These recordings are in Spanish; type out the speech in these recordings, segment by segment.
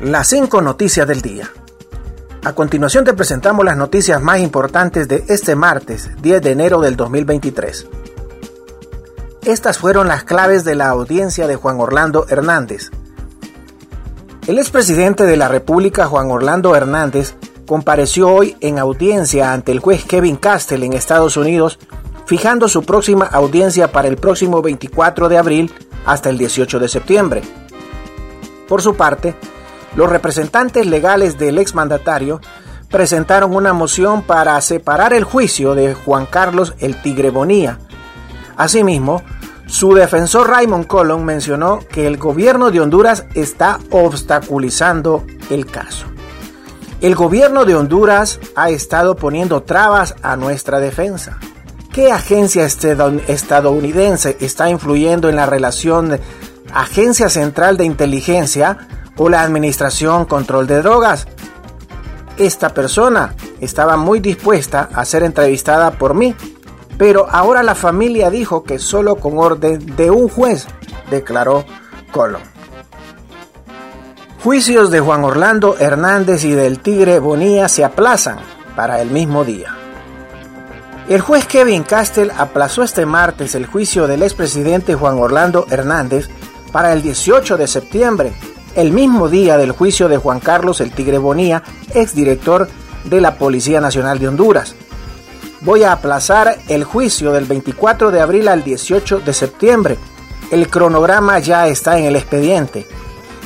Las 5 noticias del día. A continuación te presentamos las noticias más importantes de este martes, 10 de enero del 2023. Estas fueron las claves de la audiencia de Juan Orlando Hernández. El expresidente de la República, Juan Orlando Hernández, compareció hoy en audiencia ante el juez Kevin Castell en Estados Unidos, fijando su próxima audiencia para el próximo 24 de abril hasta el 18 de septiembre. Por su parte, los representantes legales del exmandatario presentaron una moción para separar el juicio de Juan Carlos el Tigre Bonía. Asimismo, su defensor Raymond Colón mencionó que el gobierno de Honduras está obstaculizando el caso. El gobierno de Honduras ha estado poniendo trabas a nuestra defensa. ¿Qué agencia estadounidense está influyendo en la relación Agencia Central de Inteligencia o la Administración Control de Drogas? Esta persona estaba muy dispuesta a ser entrevistada por mí, pero ahora la familia dijo que solo con orden de un juez, declaró Colón. Juicios de Juan Orlando Hernández y del Tigre Bonía se aplazan para el mismo día. El juez Kevin Castell aplazó este martes el juicio del expresidente Juan Orlando Hernández para el 18 de septiembre, el mismo día del juicio de Juan Carlos el Tigre Bonía, exdirector de la Policía Nacional de Honduras. Voy a aplazar el juicio del 24 de abril al 18 de septiembre. El cronograma ya está en el expediente.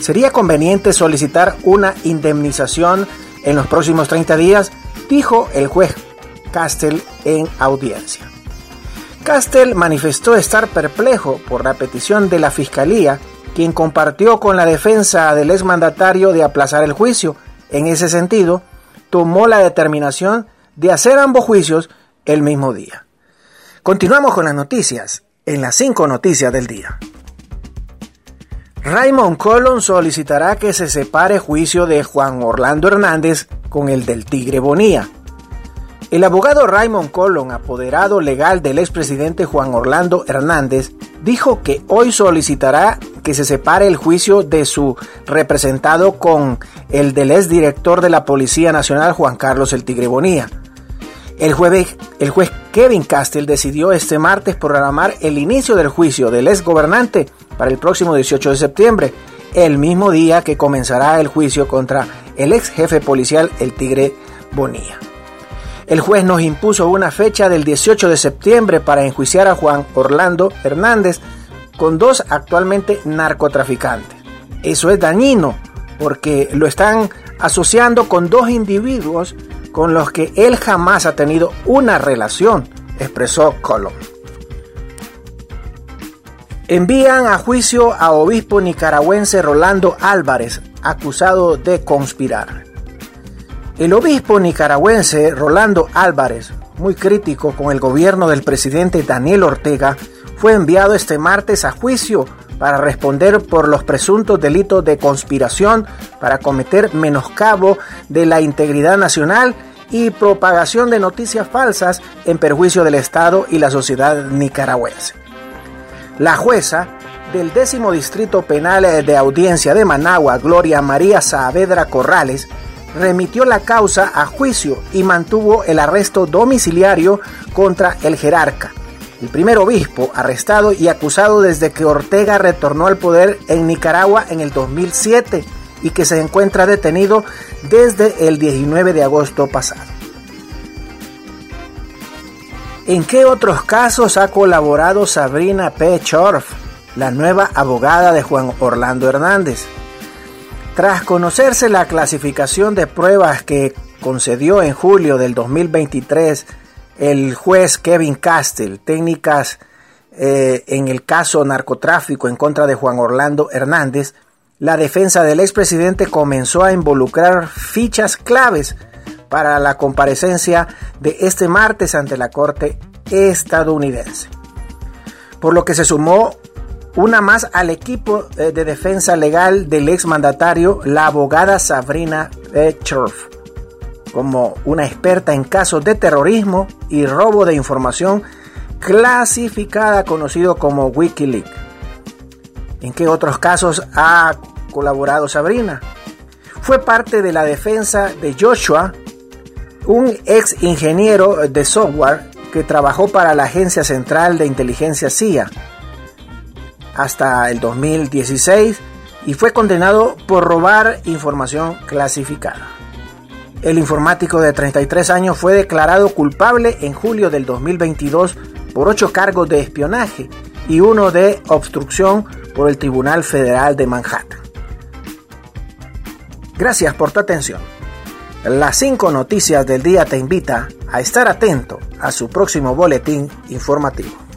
Sería conveniente solicitar una indemnización en los próximos 30 días, dijo el juez Castell en audiencia. Castell manifestó estar perplejo por la petición de la Fiscalía, quien compartió con la defensa del exmandatario de aplazar el juicio. En ese sentido, tomó la determinación de hacer ambos juicios el mismo día. Continuamos con las noticias, en las cinco noticias del día. Raymond Colon solicitará que se separe juicio de Juan Orlando Hernández con el del Tigre Bonía. El abogado Raymond Colon, apoderado legal del expresidente Juan Orlando Hernández, dijo que hoy solicitará que se separe el juicio de su representado con el del exdirector de la Policía Nacional Juan Carlos el Tigre Bonía. El, jueves, el juez Kevin Castell decidió este martes programar el inicio del juicio del ex gobernante para el próximo 18 de septiembre, el mismo día que comenzará el juicio contra el ex jefe policial el Tigre Bonía. El juez nos impuso una fecha del 18 de septiembre para enjuiciar a Juan Orlando Hernández con dos actualmente narcotraficantes. Eso es dañino porque lo están asociando con dos individuos con los que él jamás ha tenido una relación, expresó Colón. Envían a juicio a obispo nicaragüense Rolando Álvarez, acusado de conspirar. El obispo nicaragüense Rolando Álvarez, muy crítico con el gobierno del presidente Daniel Ortega, fue enviado este martes a juicio para responder por los presuntos delitos de conspiración para cometer menoscabo de la integridad nacional y propagación de noticias falsas en perjuicio del Estado y la sociedad nicaragüense. La jueza del décimo distrito penal de audiencia de Managua, Gloria María Saavedra Corrales, remitió la causa a juicio y mantuvo el arresto domiciliario contra el jerarca, el primer obispo arrestado y acusado desde que Ortega retornó al poder en Nicaragua en el 2007 y que se encuentra detenido desde el 19 de agosto pasado. ¿En qué otros casos ha colaborado Sabrina P. Chorf, la nueva abogada de Juan Orlando Hernández? Tras conocerse la clasificación de pruebas que concedió en julio del 2023 el juez Kevin Castell, técnicas eh, en el caso narcotráfico en contra de Juan Orlando Hernández, la defensa del expresidente comenzó a involucrar fichas claves para la comparecencia de este martes ante la Corte estadounidense. Por lo que se sumó una más al equipo eh, de defensa legal del exmandatario, la abogada Sabrina Betcherf, como una experta en casos de terrorismo y robo de información clasificada conocido como Wikileaks. ¿En qué otros casos ha colaborado Sabrina? fue parte de la defensa de Joshua, un ex ingeniero de software que trabajó para la Agencia Central de Inteligencia CIA hasta el 2016 y fue condenado por robar información clasificada. El informático de 33 años fue declarado culpable en julio del 2022 por ocho cargos de espionaje y uno de obstrucción por el Tribunal Federal de Manhattan. Gracias por tu atención. Las cinco noticias del día te invita a estar atento a su próximo boletín informativo.